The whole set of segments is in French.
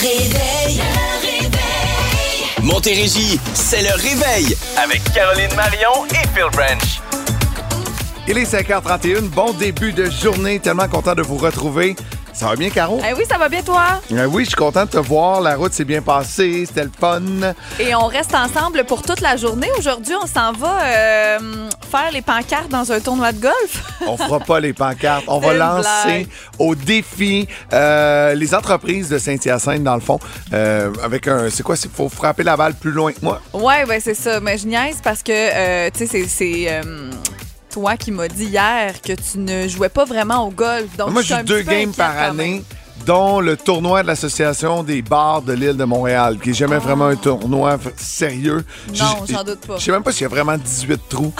réveil, le réveil. Montérégie, c'est le réveil avec Caroline Marion et Phil Branch. Il est 5h31, bon début de journée, tellement content de vous retrouver. Ça va bien, Caro? Eh oui, ça va bien, toi? Euh, oui, je suis content de te voir. La route s'est bien passée, c'était le fun. Et on reste ensemble pour toute la journée. Aujourd'hui, on s'en va euh, faire les pancartes dans un tournoi de golf. On fera pas les pancartes. On va lancer blague. au défi euh, les entreprises de Saint-Hyacinthe, dans le fond, euh, avec un. C'est quoi? Il faut frapper la balle plus loin que moi. Ouais, ben c'est ça. Mais je niaise parce que, tu sais, c'est- toi qui m'as dit hier que tu ne jouais pas vraiment au golf. Donc, moi, je un deux games par année. dont le tournoi de l'Association des bars de l'île de Montréal, qui est jamais vraiment un tournoi sérieux. Non, j'en doute pas. Je sais même pas s'il y a vraiment 18 trous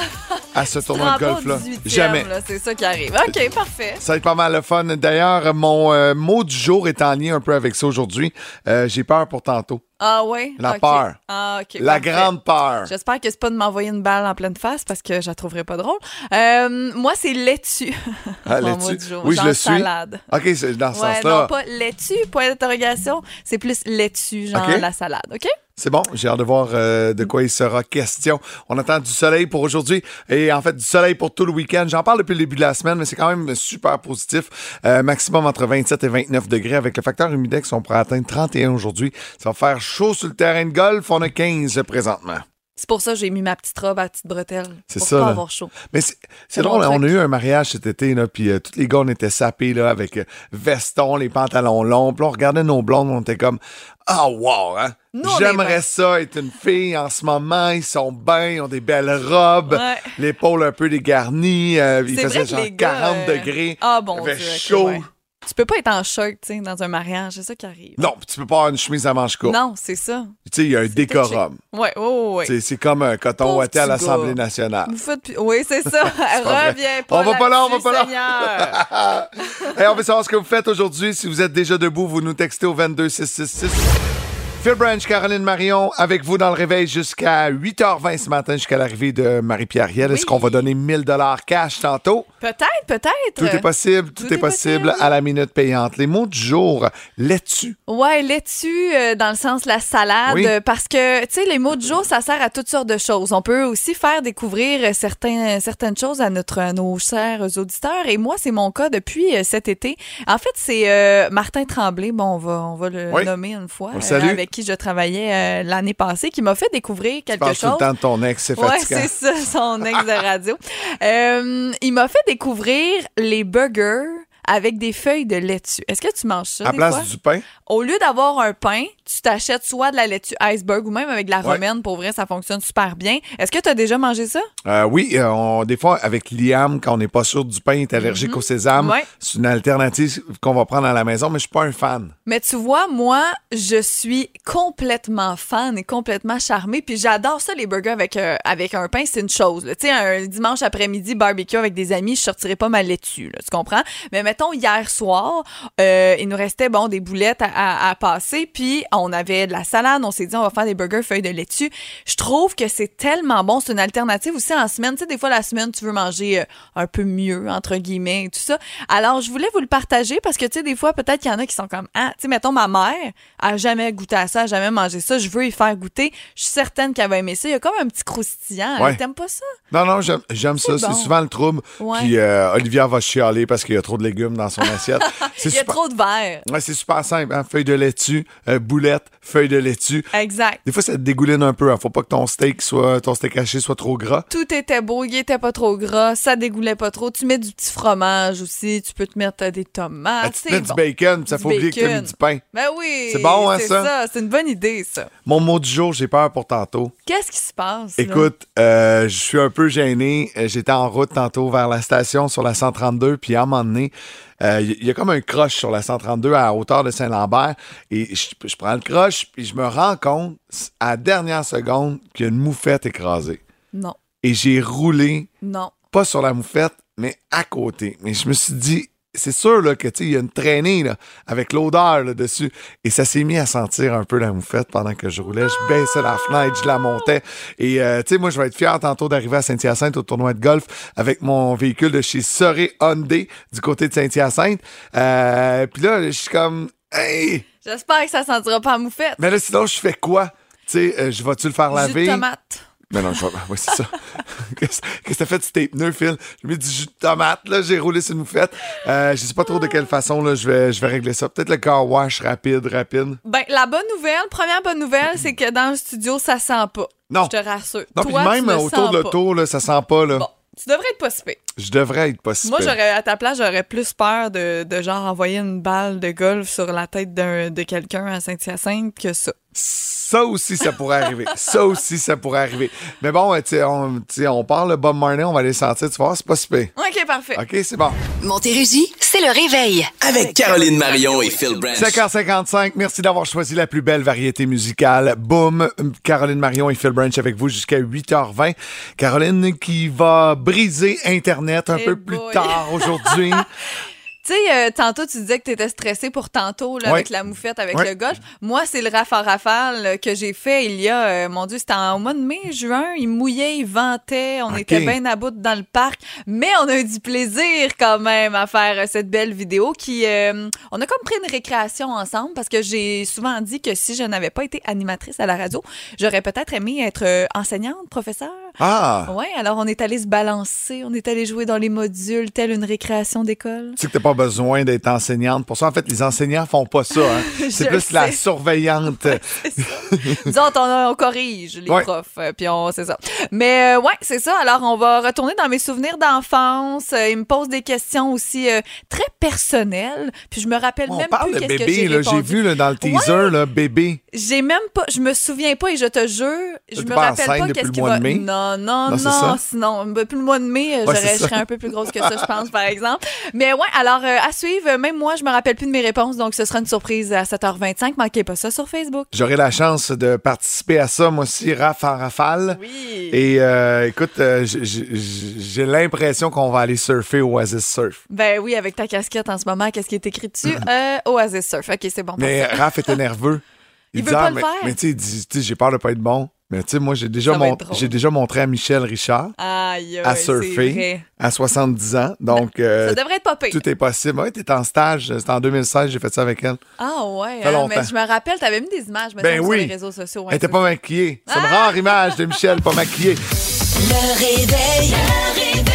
à ce tournoi de golf-là. 18e, Jamais. C'est ça qui arrive. OK, parfait. Ça va être pas mal le fun. D'ailleurs, mon euh, mot du jour est en lien un peu avec ça aujourd'hui. Euh, J'ai peur pour tantôt. Ah ouais? La OK. peur. Ah, OK. La parfait. grande peur. J'espère que c'est pas de m'envoyer une balle en pleine face parce que je la trouverais pas drôle. Euh, moi, c'est laitue. Ah, Mon laitue. mot du jour. Oui, je le suis. salade. OK, c'est dans ce Ouais, sens-là. non, pas laitue, point d'interrogation. C'est plus laitue, genre la salade, OK? C'est bon, j'ai hâte de voir euh, de quoi il sera question. On attend du soleil pour aujourd'hui et en fait du soleil pour tout le week-end. J'en parle depuis le début de la semaine, mais c'est quand même super positif. Euh, maximum entre 27 et 29 degrés avec le facteur humidex, on pourrait atteindre 31 aujourd'hui. Ça va faire chaud sur le terrain de golf. On a 15 présentement. C'est pour ça que j'ai mis ma petite robe à petite bretelle. C'est pour ça, pas là. avoir chaud. Mais c'est drôle, on a eu un mariage cet été, là, puis euh, tous les gars, on était sapés là, avec euh, veston, les pantalons longs. Puis on regardait nos blondes, on était comme Ah, wow, hein? J'aimerais ça être une fille en ce moment. Ils sont bien, ils ont des belles robes, Ouais. l'épaule un peu dégarnie. euh, il faisait genre les gars, 40 euh, degrés. Ah bon, il fait Dieu, chaud. ouais. Tu peux pas être en shirt, tu sais, dans un mariage, c'est ça qui arrive. Non, tu peux pas avoir une chemise à manches courtes. Non, c'est ça. Tu sais, il y a un décorum. Ouais, oh, ouais. C'est- C'est comme un coton ouaté à l'Assemblée nationale. Vous faites Oui, c'est ça. Reviens pas. On va pas là, on va pas là. Hey, on veut savoir ce que vous faites aujourd'hui. Si vous êtes déjà debout, vous nous textez au 22666. Phil Branch, Caroline Marion, avec vous dans le réveil jusqu'à 8h20 ce matin, jusqu'à l'arrivée de Marie-Pierre Riel. Est-ce Oui. qu'on va donner 1000 dollars cash tantôt? Peut-être, peut-être. Tout est possible, tout, Tout est, est possible possible. à la minute payante. Les mots du jour, laitue. Ouais, laitue, euh, dans le sens la salade, Oui. parce que, tu sais, les mots du jour, ça sert à toutes sortes de choses. On peut aussi faire découvrir certains, certaines choses à, notre, à nos chers auditeurs. Et moi, c'est mon cas depuis euh, cet été. En fait, c'est euh, Martin Tremblay, bon, on va, on va le Oui. nommer une fois, On le salue. avec qui je travaillais euh, l'année passée, qui m'a fait découvrir Tu quelque tout chose. le temps de ton ex, c'est Ouais, c'est ça, son ex de radio. Euh, il m'a fait découvrir les burgers avec des feuilles de laitue. Est-ce que tu manges ça à des place fois? du pain, Au lieu d'avoir un pain, tu t'achètes soit de la laitue iceberg ou même avec de la Ouais. romaine. Pour vrai, ça fonctionne super bien. Est-ce que tu as déjà mangé ça? Euh, oui, euh, on- des fois, avec Liam, quand on n'est pas sûr du pain, il est allergique au sésame, Mhm. Ouais. c'est une alternative qu'on va prendre à la maison, mais je suis pas un fan. Mais tu vois, moi, je suis complètement fan et complètement charmée. Puis j'adore ça, les burgers avec, euh, avec un pain, c'est une chose. Tu sais, un dimanche après-midi, barbecue avec des amis, je sortirais pas ma laitue, là, tu comprends? Mais mettons, hier soir, euh, il nous restait, bon, des boulettes à, à- à passer, puis on avait de la salade, on s'est dit, on va faire des burgers feuilles de laitue. Je trouve que c'est tellement bon. C'est une alternative aussi en semaine. Tu sais, des fois, la semaine, tu veux manger euh, un peu mieux, entre guillemets, et tout ça. Alors, je voulais vous le partager parce que, tu sais, des fois, peut-être qu'il y en a qui sont comme, ah, tu sais, mettons, ma mère a jamais goûté à ça, a jamais mangé ça. Je veux y faire goûter. Je suis certaine qu'elle va aimer ça. Il y a comme un petit croustillant. Ouais. T'aimes pas ça? Non, non, j'aime ça. C'est souvent le trouble. Ouais. Puis euh, Olivia va chialer parce qu'il y a trop de légumes dans son assiette. Il y a super... trop de verre. Ouais, c'est super simple. Hein? Feuille de laitue, euh, boulette, feuille de laitue. Exact. Des fois, ça te dégouline un peu. Hein? Faut pas que ton steak soit, ton steak haché soit trop gras. Tout était beau, il était pas trop gras, ça dégoulait pas trop. Tu mets du petit fromage aussi, tu peux te mettre euh, des tomates. Ah, tu te mets bon. du bacon, ça Du faut oublier que tu as mis du pain. Ben oui. C'est bon, hein, ça? C'est une bonne idée, ça. Mon mot du jour, j'ai peur pour tantôt. Qu'est-ce qui se passe? Écoute, euh, je suis un peu gêné. Euh, J'étais en route tantôt vers la station sur la 132, puis à un moment donné, euh, il y a comme un croche sur la 132 à hauteur de Saint-Lambert. Et je, je prends le croche, puis je me rends compte à la dernière seconde qu'il y a une moufette écrasée. Non, Et j'ai roulé, non. pas sur la moufette, mais à côté. Mais je me suis dit, c'est sûr là, que il y a une traînée là, avec l'odeur là, dessus. Et ça s'est mis à sentir un peu la moufette pendant que je roulais. Je baissais la fenêtre, je la montais. Et euh, tu sais, moi, je vais être fier tantôt d'arriver à Saint-Hyacinthe au tournoi de golf avec mon véhicule de chez Soré Hyundai du côté de Saint-Hyacinthe. Euh, Puis là, je suis comme. Hey! J'espère que ça sentira pas à moufette. Mais là, sinon, je fais quoi? Tu sais, euh, je vais-tu le faire Jus laver? de tomate. Mais non, je. Oui, c'est ça. Qu'est-ce que t'as fait de tape pneus, Phil? J'ai mis du jus de tomate, là, j'ai roulé sur une moufette. Euh, je sais pas trop de quelle façon, là, je vais, je vais régler ça. Peut-être le car wash rapide, rapide. Ben, la bonne nouvelle, première bonne nouvelle, c'est que dans le studio, ça sent pas. Non. Je te rassure. Non, puis même tu autour sens de l'auto, là, ça sent pas, là. Bon, tu devrais être pas si. Je devrais être pas si Moi, j'aurais, à ta place, j'aurais plus peur de, de genre envoyer une balle de golf sur la tête d'un, de quelqu'un à Saint-Hyacinthe que ça. Ça aussi, ça pourrait arriver. ça aussi, ça pourrait arriver. Mais bon, tu sais, on, on parle de Bob Marley, on va aller sentir, tu vois, c'est pas si pire. OK, parfait. OK, c'est bon. Montérégie, c'est le réveil. Avec Caroline Marion et Phil Branch. 5h55, merci d'avoir choisi la plus belle variété musicale. Boom, Caroline Marion et Phil Branch avec vous jusqu'à 8h20. Caroline qui va briser Internet un Eh peu plus tard aujourd'hui. Tu sais, euh, tantôt, tu disais que tu étais stressé pour tantôt, là, Ouais. avec la moufette, avec Ouais. le golf. Moi, c'est le rafale rafale euh, que j'ai fait il y a, euh, mon Dieu, c'était en- au mois de mai, juin. Il mouillait, il ventait, on était bien à bout dans le parc. Mais on a eu du plaisir quand même à faire euh, cette belle vidéo qui. euh, on a comme pris une récréation ensemble parce que j'ai souvent dit que si je n'avais pas été animatrice à la radio, j'aurais peut-être aimé être enseignante, professeur. Ah! Ouais, alors on est allé se balancer, on est allé jouer dans les modules, telle une récréation d'école. Tu sais que t'as pas besoin d'être enseignante. Pour ça, en fait, les enseignants font pas ça. hein. C'est plus la surveillante. Nous autres, on, on corrige les Ouais. profs, euh, puis on, c'est ça. Mais euh, ouais, c'est ça. Alors, on va retourner dans mes souvenirs d'enfance. Euh, il me pose des questions aussi euh, très personnelles, puis je me rappelle On même parle plus de qu'est-ce que bébé, j'ai là. J'ai répondu. vu là, dans le teaser, là, bébé. J'ai même pas, je me souviens pas et je te jure, je me rappelle pas qu'est-ce le qui mois va. mai? Non, non, Non? Sinon, depuis le mois de mai, euh, Ouais, j'aurais- c'est je serais un peu plus grosse que ça, je pense, par exemple. Mais ouais, alors euh, à suivre. Même moi, je me rappelle plus de mes réponses, donc ce sera une surprise à 7h25. Manquez pas ça sur Facebook. J'aurai la chance de participer à ça, moi aussi, raf en rafale. Oui. Et euh, écoute, euh, j'ai l'impression qu'on va aller surfer au Oasis Surf. Ben oui, avec ta casquette en ce moment, qu'est-ce qui est écrit dessus? Euh, Oasis Surf. OK, c'est bon. Mais. Raph était nerveux. Il veut dit, pas ah, le mais, faire. mais tu sais, il dit, tu sais, j'ai peur de pas être bon. Mais tu sais, moi, j'ai déjà, mon- déjà montré à Michel Richard à surfer à 70 ans. Donc, euh, Ça devrait être pas pire. tout est possible. Ouais, t'es en stage. C'était en 2016, j'ai fait ça avec elle. Ah ouais, hein, longtemps. mais je me rappelle, t'avais mis des images Ben oui. sur les réseaux sociaux. Elle était pas maquillée. C'est une Ah! rare image de Michel pas maquillée. Le réveil. Le réveil.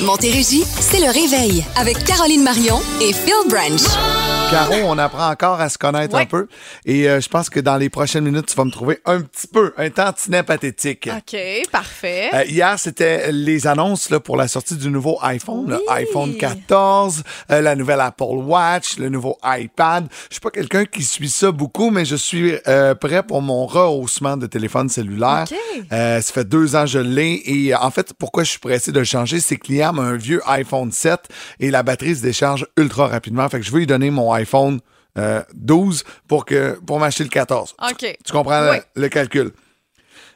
Montérégie, c'est le réveil avec Caroline Marion et Phil Branch. Caro, on apprend encore à se connaître Ouais. un peu. Et euh, je pense que dans les prochaines minutes, tu vas me trouver un petit peu, un tantinet pathétique. OK, parfait. Euh, hier, c'était les annonces là, pour la sortie du nouveau iPhone, le iPhone 14, euh, la nouvelle Apple Watch, le nouveau iPad. Je suis pas quelqu'un qui suit ça beaucoup, mais je suis euh, prêt pour mon rehaussement de téléphone cellulaire. OK. Euh, ça fait deux ans que je l'ai et euh, en fait, pourquoi je suis pressé de le changer, c'est que un vieux iPhone 7 et la batterie se décharge ultra rapidement. Fait que je veux lui donner mon iPhone euh, 12 pour que pour m'acheter le 14. OK. Tu comprends le, calcul?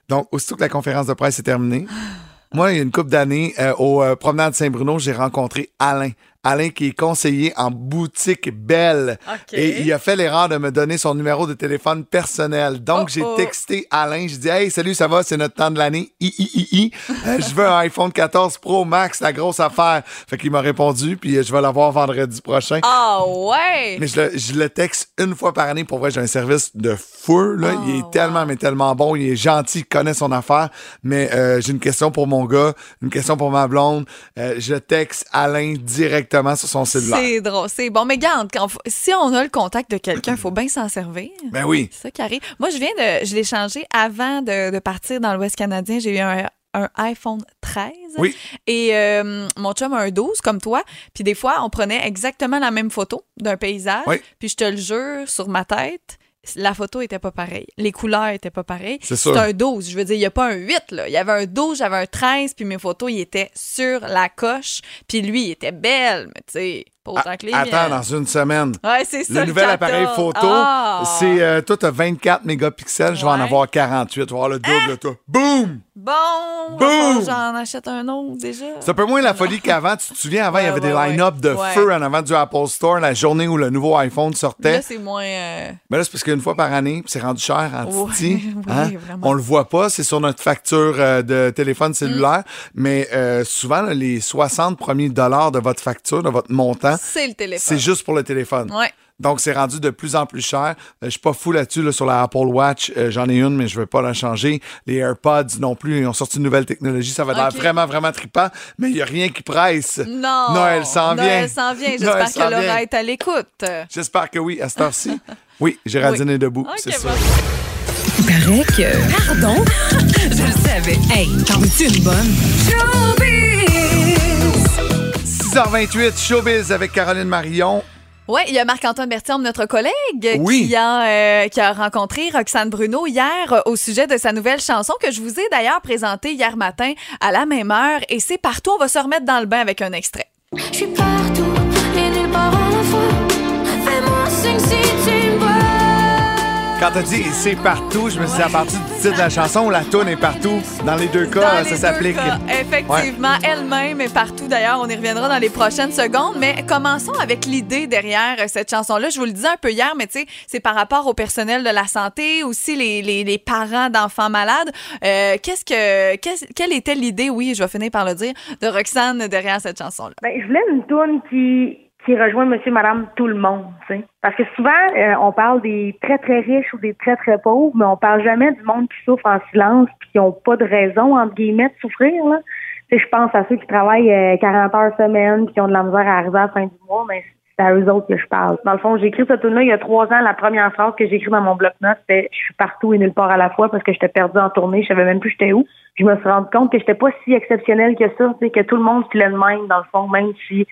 Donc, aussitôt que la conférence de presse est terminée, moi, il y a une couple d'années, euh, au euh, promenade Saint-Bruno, j'ai rencontré Alain. Alain qui est conseiller en boutique Belle. OK. Et il a fait l'erreur de me donner son numéro de téléphone personnel. Donc, Oh, j'ai oh. texté Alain. J'ai dit, hey, salut, ça va? C'est notre temps de l'année. I, I, I, I. Euh, je veux un iPhone 14 Pro Max, la grosse affaire. Fait qu'il m'a répondu, puis euh, je vais l'avoir vendredi prochain. Ah ouais! Mais je le, je le texte une fois par année. Pour vrai, j'ai un service de feu. Là. il est Oh, tellement, wow. mais tellement bon. Il est gentil, il connaît son affaire. Mais euh, j'ai une question pour mon gars, une question pour ma blonde. Euh, je texte Alain directement sur son cellulaire. C'est drôle, c'est bon. Mais garde, quand, si on a le contact de quelqu'un, il faut bien s'en servir. Ben oui. C'est ça qui arrive. Moi, je viens de. Je l'ai changé avant de, de partir dans l'Ouest canadien. J'ai eu un, un iPhone 13. Oui. Et euh, mon chum a un 12, comme toi. Puis des fois, on prenait exactement la même photo d'un paysage. Oui. Puis je te le jure, sur ma tête, la photo était pas pareille. Les couleurs étaient pas pareilles. C'est un 12. Je veux dire, il n'y a pas un 8, là. Il y avait un 12, j'avais un 13, puis mes photos, ils étaient sur la coche. Puis lui, il était belle, mais tu sais, pas autant que les Attends, dans une semaine. Ouais, c'est ça. Le nouvel 14. appareil photo, Ah! c'est euh, toi, t'as 24 mégapixels, je vais en Ouais. Avoir 48. Tu vas avoir le double de toi. Boum! Bon, Boum! j'en achète un autre déjà. C'est un peu moins la folie qu'avant. Tu te souviens, avant, il y avait des line-up de feu en avant du Apple Store la journée où le nouveau iPhone sortait. Là, c'est moins. euh, Mais là, c'est parce qu'une fois par année, c'est rendu cher en oui, hein? On le voit pas, c'est sur notre facture euh, de téléphone cellulaire. Mais euh, souvent, là, les 60 premiers dollars de votre facture, de votre montant, C'est le téléphone. c'est juste pour le téléphone. Ouais. Donc, c'est rendu de plus en plus cher. Euh, je suis pas fou là-dessus là, sur la Apple Watch. Euh, J'en ai une, mais je veux pas la changer. Les AirPods non plus. Ils ont sorti une nouvelle technologie. Ça va Ok. vraiment, vraiment trippant. Mais il y a rien qui presse. Non. Noël s'en vient. Noël s'en vient. J'espère que Laura est à l'écoute. J'espère que oui, à cette heure-ci. Oui, Géraldine est debout, c'est sûr. bon. Il paraît que... Pardon? Je le savais. Hey, t'en veux-tu une bonne? Showbiz! 6h28, Showbiz avec Caroline Marion. Oui, il y a Marc-Antoine Bertium, notre collègue, Oui. qui, a, euh, qui a rencontré Roxane Bruno hier euh, au sujet de sa nouvelle chanson que je vous ai d'ailleurs présentée hier matin à la même heure. Et c'est partout, on va se remettre dans le bain avec un extrait. Je suis partout Quand t'as dit c'est partout, je me suis dit à partir du titre de la chanson, la toune est partout. Dans les deux cas, Dans ça les deux s'applique. cas, Effectivement, elle-même est partout. D'ailleurs, on y reviendra dans les prochaines secondes. Mais commençons avec l'idée derrière euh, cette chanson-là. Je vous le disais un peu hier, mais tu sais, c'est par rapport au personnel de la santé, aussi les, les- les parents d'enfants malades. Euh, qu'est-ce que, qu'est-ce- quelle était l'idée, oui, je vais finir par le dire, de Roxane derrière cette chanson-là? Ben, je voulais une tourne qui, qui rejoint monsieur, madame, tout le monde, tu sais. Parce que souvent, euh, on parle des très, très riches ou des très, très pauvres, mais on parle jamais du monde qui souffre en silence puis qui ont pas de raison, entre guillemets, de souffrir, là. Je pense à ceux qui travaillent euh, 40 heures semaine qui ont de la misère à arriver à la fin du mois, mais c'est à eux autres que je parle. Dans le fond, j'ai écrit cette tune-là il y a trois ans. La première phrase que j'ai écrite dans mon bloc-notes, c'était « Je suis partout et nulle part à la fois parce que j'étais perdue en tournée. Je savais même plus j'étais où. » Je me suis rendu compte que j'étais pas si exceptionnelle que ça, que tout le monde filait de même, dans le fond, même si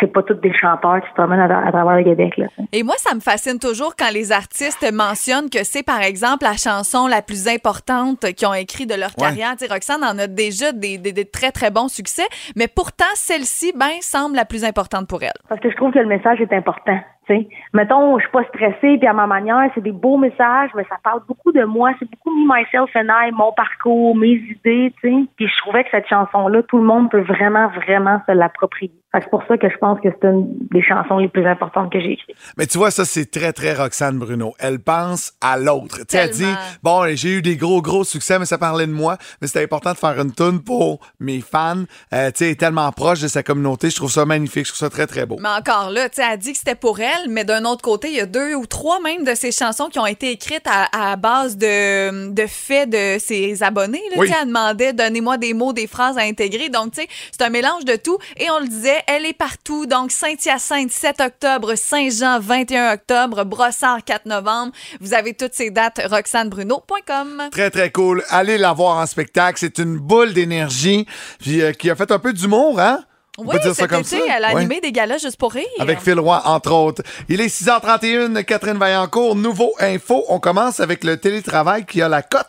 c'est pas tous des chanteurs qui se promènent à, à travers le Québec, là. Et moi, ça me fascine toujours quand les artistes mentionnent que c'est, par exemple, la chanson la plus importante qu'ils ont écrit de leur Ouais. carrière. Tu sais, Roxane en a déjà des, des- des très, très bons succès, mais pourtant, celle-ci, ben, semble la plus importante pour elle. Parce que je trouve que le message est important. tu sais. Mettons, je suis pas stressée, puis à ma manière, c'est des beaux messages, mais ça parle beaucoup de moi. C'est beaucoup me, myself and I, mon parcours, mes idées, tu sais. Puis je trouvais que cette chanson-là, tout le monde peut vraiment, vraiment se l'approprier. C'est pour ça que je pense que c'est une des chansons les plus importantes que j'ai écrites. Mais tu vois, ça, c'est très, très Roxane Bruno. Elle pense à l'autre. Tu elle dit, bon, j'ai eu des gros, gros succès, mais ça parlait de moi. Mais c'était important de faire une tune pour mes fans. Euh, tu sais, elle est tellement proche de sa communauté. Je trouve ça magnifique. Je trouve ça très, très beau. Mais encore là, tu sais, elle dit que c'était pour elle, mais d'un autre côté, il y a deux ou trois même de ses chansons qui ont été écrites à, à base de, de faits de ses abonnés. Là, Oui. Elle demandait, donnez-moi des mots, des phrases à intégrer. Donc, tu sais, c'est un mélange de tout. Et on le disait, elle est partout. Donc, Saint-Hyacinthe, 7 octobre, Saint-Jean, 21 octobre, Brossard, 4 novembre. Vous avez toutes ces dates, roxanebruno.com. Très, très cool. Allez la voir en spectacle. C'est une boule d'énergie. Puis euh, qui a fait un peu d'humour, hein? On Oui, peut dire ça comme été, ça? elle a Ouais. animé des galas juste pour rire. Avec Phil Roy, entre autres. Il est 6h31, Catherine Vaillancourt. Nouveau info. On commence avec le télétravail qui a la cote.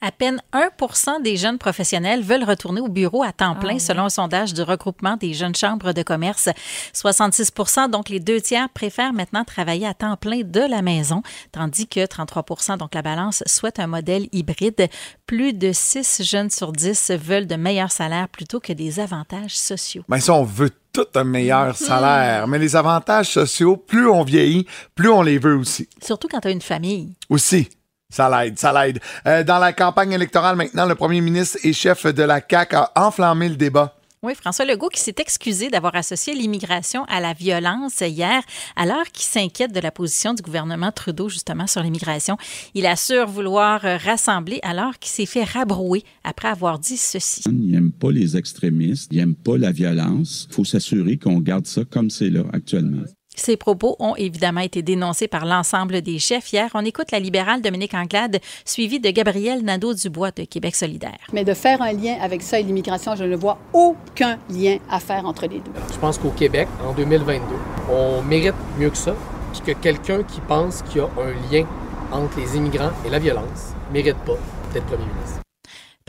À peine 1 des jeunes professionnels veulent retourner au bureau à temps plein, selon un sondage du regroupement des jeunes chambres de commerce. 66 donc les deux tiers, préfèrent maintenant travailler à temps plein de la maison, tandis que 33 donc la balance, souhaite un modèle hybride. Plus de 6 jeunes sur 10 veulent de meilleurs salaires plutôt que des avantages sociaux. Ben ça, on veut tout un Mhm. meilleur salaire. Mais les avantages sociaux, plus on vieillit, plus on les veut aussi. Surtout quand tu as une famille. Aussi. Ça l'aide, ça l'aide. Euh, dans la campagne électorale maintenant, le premier ministre et chef de la CAQ a enflammé le débat. Oui, François Legault qui s'est excusé d'avoir associé l'immigration à la violence hier, alors qu'il s'inquiète de la position du gouvernement Trudeau justement sur l'immigration. Il assure vouloir rassembler alors qu'il s'est fait rabrouer après avoir dit ceci. Il n'aime pas les extrémistes, il n'aime pas la violence. Il faut s'assurer qu'on garde ça comme c'est là actuellement. Ces propos ont évidemment été dénoncés par l'ensemble des chefs. Hier, on écoute la libérale Dominique Anglade, suivie de Gabriel Nadeau-Dubois de Québec solidaire. Mais de faire un lien avec ça et l'immigration, je ne vois aucun lien à faire entre les deux. Je pense qu'au Québec, en 2022, on mérite mieux que ça. Puis que quelqu'un qui pense qu'il y a un lien entre les immigrants et la violence mérite pas d'être premier ministre.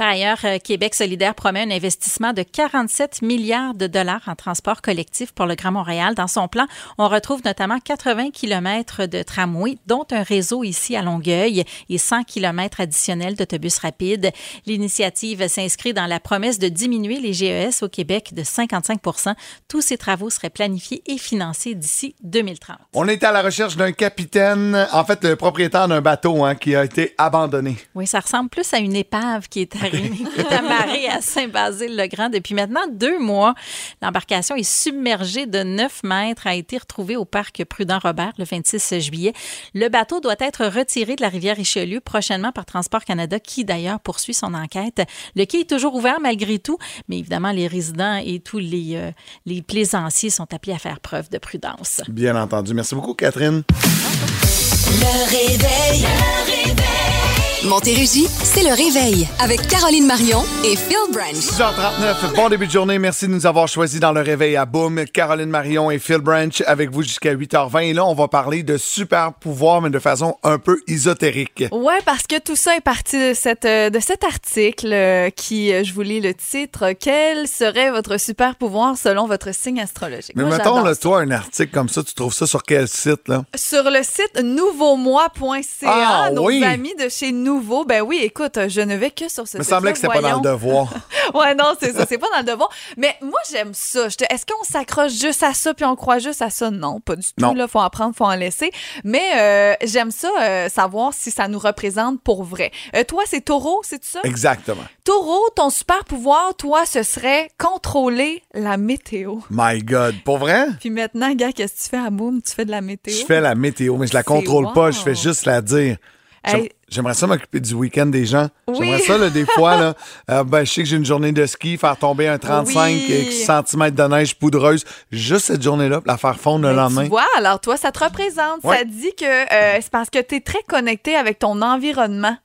Par ailleurs, euh, Québec solidaire promet un investissement de 47 milliards de dollars en transport collectif pour le Grand Montréal. Dans son plan, on retrouve notamment 80 kilomètres de tramway, dont un réseau ici à Longueuil et 100 kilomètres additionnels d'autobus rapides. L'initiative s'inscrit dans la promesse de diminuer les GES au Québec de 55% Tous ces travaux seraient planifiés et financés d'ici 2030. On est à la recherche d'un capitaine, en fait, le propriétaire d'un bateau hein, qui a été abandonné. Oui, ça ressemble plus à une épave qui est arrivée Jérémy, qui est amarré à Saint-Basile-le-Grand depuis maintenant deux mois. L'embarcation est submergée de 9 mètres, a été retrouvée au parc Prudent-Robert le 26 juillet. Le bateau doit être retiré de la rivière Richelieu prochainement par Transport Canada, qui d'ailleurs poursuit son enquête. Le quai est toujours ouvert malgré tout, mais évidemment, les résidents et tous les, euh, les plaisanciers sont appelés à faire preuve de prudence. Bien entendu. Merci beaucoup, Catherine. Le réveil. Le réveil. Montérégie, c'est le réveil avec Caroline Marion et Phil Branch. 6h39, bon début de journée. Merci de nous avoir choisis dans le réveil à Boom. Caroline Marion et Phil Branch avec vous jusqu'à 8h20. Et là, on va parler de super pouvoirs, mais de façon un peu ésotérique. Ouais, parce que tout ça est parti de, cette, euh, de cet article euh, qui, euh, je vous lis le titre, Quel serait votre super pouvoir selon votre signe astrologique? Mais Moi, mettons, là, toi, un article comme ça, tu trouves ça sur quel site, là? Sur le site nouveaumois.ca, Ah, nos oui. amis de chez Nouveau, ben oui, écoute, je ne vais que sur ce Il me semblait que c'était pas dans le devoir. ouais, non, c'est ça, c'est pas dans le devoir. Mais moi, j'aime ça. Est-ce qu'on s'accroche juste à ça puis on croit juste à ça? Non, pas du tout. Là, faut en prendre, faut en laisser. Mais euh, j'aime ça, euh, savoir si ça nous représente pour vrai. Euh, toi, c'est taureau, c'est ça? Exactement. Taureau, ton super pouvoir, toi, ce serait contrôler la météo. My God. Pour vrai? Puis maintenant, gars, qu'est-ce que tu fais à Boom? Tu fais de la météo? Je fais la météo, mais je la contrôle wow. pas, je fais juste la dire. Hey. J'aimerais ça m'occuper du week-end des gens. Oui. J'aimerais ça, là, des fois, là, euh, ben, je sais que j'ai une journée de ski, faire tomber un 35 Oui. cm de neige poudreuse, juste cette journée-là, la faire fondre le lendemain. Tu vois, alors toi, ça te représente. Ouais. Ça dit que euh, c'est parce que tu es très connecté avec ton environnement.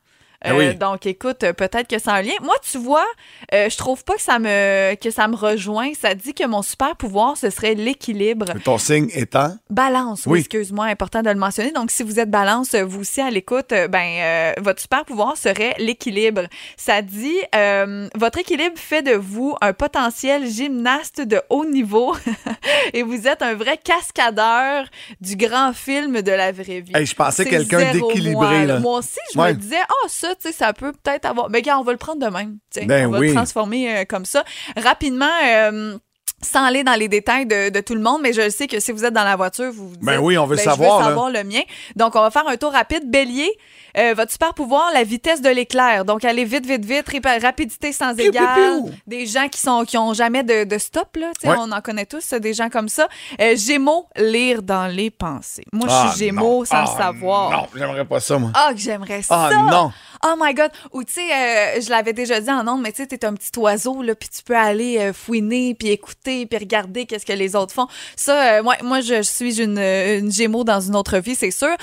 Ben oui. Donc, écoute, euh, peut-être que a un lien. Moi, tu vois, euh, je trouve pas que ça me que ça me rejoint. Ça dit que mon super pouvoir, ce serait l'équilibre. Ton signe étant? Balance, oui, Oui. excuse-moi, important de le mentionner. Donc, si vous êtes balance, euh, vous aussi à l'écoute, euh, ben, euh, votre super pouvoir serait l'équilibre. Ça dit, euh, votre équilibre fait de vous un potentiel gymnaste de haut niveau et vous êtes un vrai cascadeur du grand film de la vraie vie. Hey, je pensais C'est quelqu'un d'équilibré, moi. Moi aussi, je Ouais. me disais, ah, ça, tu sais, ça peut peut-être avoir. Mais gars, on va le prendre de même. Ben on va oui. le transformer euh, comme ça. Rapidement, euh, sans aller dans les détails de, de tout le monde, mais je sais que si vous êtes dans la voiture, vous vous dites, Ben oui, on veut le ben, savoir, Je veux savoir le mien. Donc, on va faire un tour rapide. Bélier, euh, votre super pouvoir, la vitesse de l'éclair? Donc, aller vite, vite, vite, rapidité sans égale. Des gens qui sont qui ont jamais de, de stop, là. Ouais. On en connaît tous, des gens comme ça. Euh, Gémeaux, lire dans les pensées. Moi, je Ah, suis Gémeaux non. sans le Ah, savoir. Non, j'aimerais pas ça, moi. Ah, que j'aimerais ça! Ah, non. Oh my God! Ou tu sais, euh, je l'avais déjà dit en ondes, mais tu sais, t'es un petit oiseau, là, puis tu peux aller fouiner, puis écouter, puis regarder qu'est-ce que les autres font. Ça, moi, moi, je suis une, une gémeaux dans une autre vie, c'est sûr.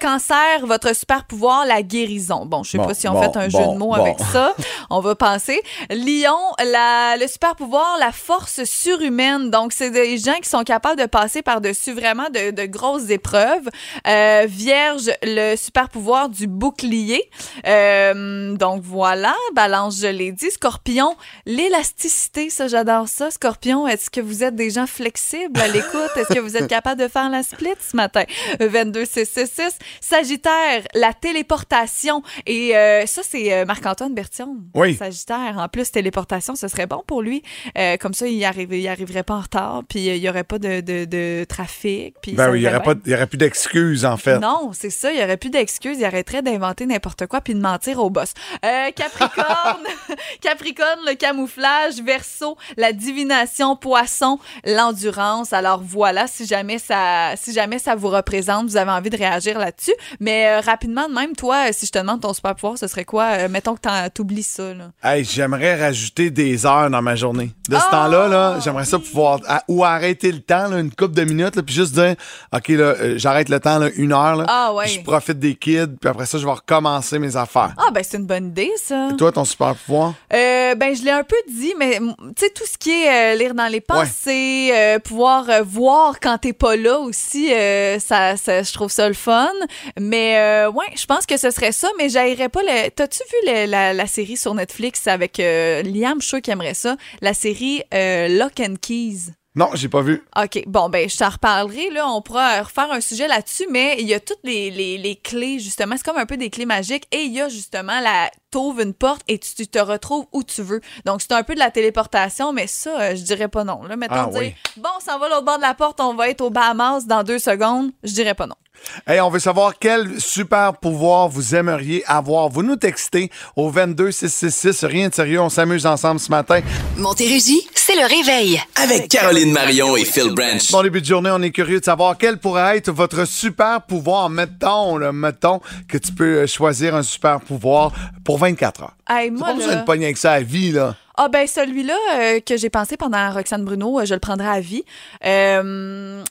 Cancer, votre super pouvoir, la guérison. Bon, je sais Bon, pas si on bon, fait un jeu bon, de mots avec ça. On va penser. Lion, la, le super pouvoir, la force surhumaine. Donc, c'est des gens qui sont capables de passer par-dessus vraiment de, de grosses épreuves. Euh, vierge, le super pouvoir du bouclier. Euh, donc, voilà. Balance, je l'ai dit. Scorpion, l'élasticité, ça, j'adore ça. Scorpion, est-ce que vous êtes des gens flexibles à l'écoute? Est-ce que vous êtes capable de faire la split ce matin? 22 666. Sagittaire, la téléportation. Et euh, ça, c'est euh, Marc-Antoine Bertillon. Oui. Sagittaire. En plus, téléportation, ce serait bon pour lui. Euh, comme ça, il, arrive, il arriverait pas en retard, puis il y aurait pas de, de, de trafic. Puis Ben oui, il n'y aurait, plus d'excuses, en fait. Non, c'est ça. Il n'y aurait plus d'excuses. Il arrêterait d'inventer n'importe quoi puis de mentir au boss. Euh, Capricorne, Capricorne, le camouflage, Verseau, la divination, Poisson, l'endurance. Alors voilà, si jamais ça, si jamais ça vous représente, vous avez envie de réagir là-dessus. Mais euh, rapidement, de même, toi, euh, si je te demande ton super pouvoir, ce serait quoi? Euh, Mettons que t'oublies ça. Là. Hey, j'aimerais rajouter des heures dans ma journée. De ce Ah, temps-là, là, j'aimerais ça pouvoir à- ou arrêter le temps, là, une couple de minutes, là, puis juste dire, OK, là, euh, j'arrête le temps, là, une heure, là, Ah, ouais. je profite des kids, puis après ça, je vais recommencer mes affaires. Ah ben c'est une bonne idée ça. Et toi, ton super pouvoir? Euh, ben, je l'ai un peu dit, mais tu sais, tout ce qui est euh, lire dans les pensées, pouvoir voir quand t'es pas là aussi, ça, ça- je trouve ça le fun. Mais ouais, je pense que ce serait ça, mais j'aillerais pas le. T'as-tu vu le- la, la série sur Netflix avec euh, Liam? Je suis qu'il aimerait ça? La série euh, Lock and Keys. Non, j'ai pas vu. OK. Bon, ben, je t'en reparlerai. Là, on pourra refaire un sujet là-dessus, mais il y a toutes les, les, les clés, justement. C'est comme un peu des clés magiques. Et il y a justement la. T'ouvres une porte et tu, tu te retrouves où tu veux. Donc, c'est un peu de la téléportation, mais ça, euh, je dirais pas non. Là, mettons, Ah dire, oui. bon, on s'en va l'autre bord de la porte, on va être au Bahamas dans deux secondes. Je dirais pas non. Hey, on veut savoir quel super pouvoir vous aimeriez avoir. Vous nous textez au 22666. Rien de sérieux, on s'amuse ensemble ce matin. Montérégie, c'est le réveil. Avec Caroline Marion et Phil Branch. Bon début de journée, on est curieux de savoir quel pourrait être votre super pouvoir. Mettons, là, mettons que tu peux choisir un super pouvoir pour 24 heures. Hey, moi, pas besoin là- de pogner avec ça à vie, là. Ah ben celui-là euh, que j'ai pensé pendant Roxane Bruno, euh, je le prendrai à vie. Euh,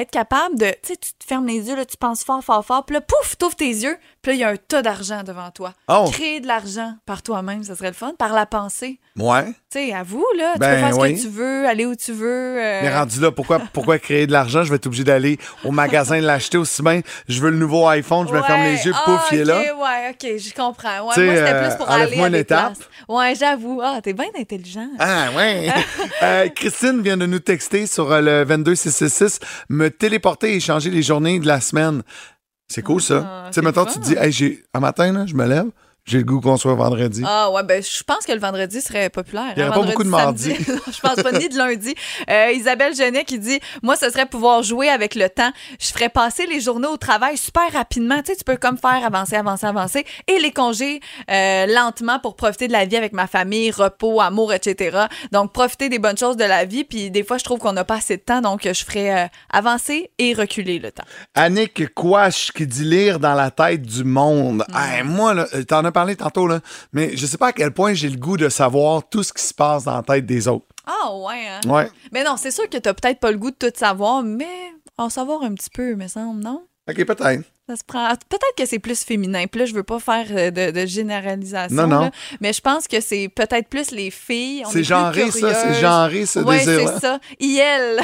être capable de, tu sais, tu te fermes les yeux, là, tu penses fort, fort, fort, puis là, pouf, t'ouvres tes yeux, puis là, il y a un tas d'argent devant toi. Oh. Créer de l'argent par toi-même, ça serait le fun, par la pensée. Ouais. Tu sais, à vous, là, tu Ben, peux faire ce que tu veux, aller où tu veux. euh, Mais rendu là, pourquoi, pourquoi créer de l'argent? Je vais être obligé d'aller au magasin l'acheter aussi bien. Je veux le nouveau iPhone, je me ferme Ouais. les yeux, Ah, pouf, il est là. Ouais, ok, je comprends. Ouais, moi, c'était euh, plus pour aller à une des étape. places. Ouais, j'avoue. Ah, t'es bien intelligent. Ah, ouais. Euh, Christine vient de nous texter sur le 22666, me téléporter et changer les journées de la semaine. C'est cool, ça. Ah, tu sais, mettons, le tu te dis, hey, j'ai, un matin, là, je me lève, j'ai le goût qu'on soit vendredi. Ah ouais, ben je pense que le vendredi serait populaire. Il y hein, aurait pas beaucoup de mardi. je pense pas ni de lundi. Euh, Isabelle Genet qui dit Moi, ce serait pouvoir jouer avec le temps. Je ferais passer les journées au travail super rapidement. Tu sais, tu peux comme faire avancer, avancer, avancer. Et les congés euh, lentement pour profiter de la vie avec ma famille, repos, amour, etc. Donc, profiter des bonnes choses de la vie. Puis des fois, je trouve qu'on n'a pas assez de temps. Donc, je ferais euh, avancer et reculer le temps. Annick Quash qui dit lire dans la tête du monde. Mm. Hey, moi, t'en as parlé tantôt, là, mais je sais pas à quel point j'ai le goût de savoir tout ce qui se passe dans la tête des autres. Ah ouais, hein? Ouais. Mais non, c'est sûr que t'as peut-être pas le goût de tout savoir, mais en savoir un petit peu, me semble, non? OK, peut-être. Ça se prend. Peut-être que c'est plus féminin. Puis là, je veux pas faire euh, de, de généralisation. Non, non. là, mais je pense que c'est peut-être plus les filles. C'est genré, ça, c'est genré, ce ouais, désir-là. c'est ça. IL.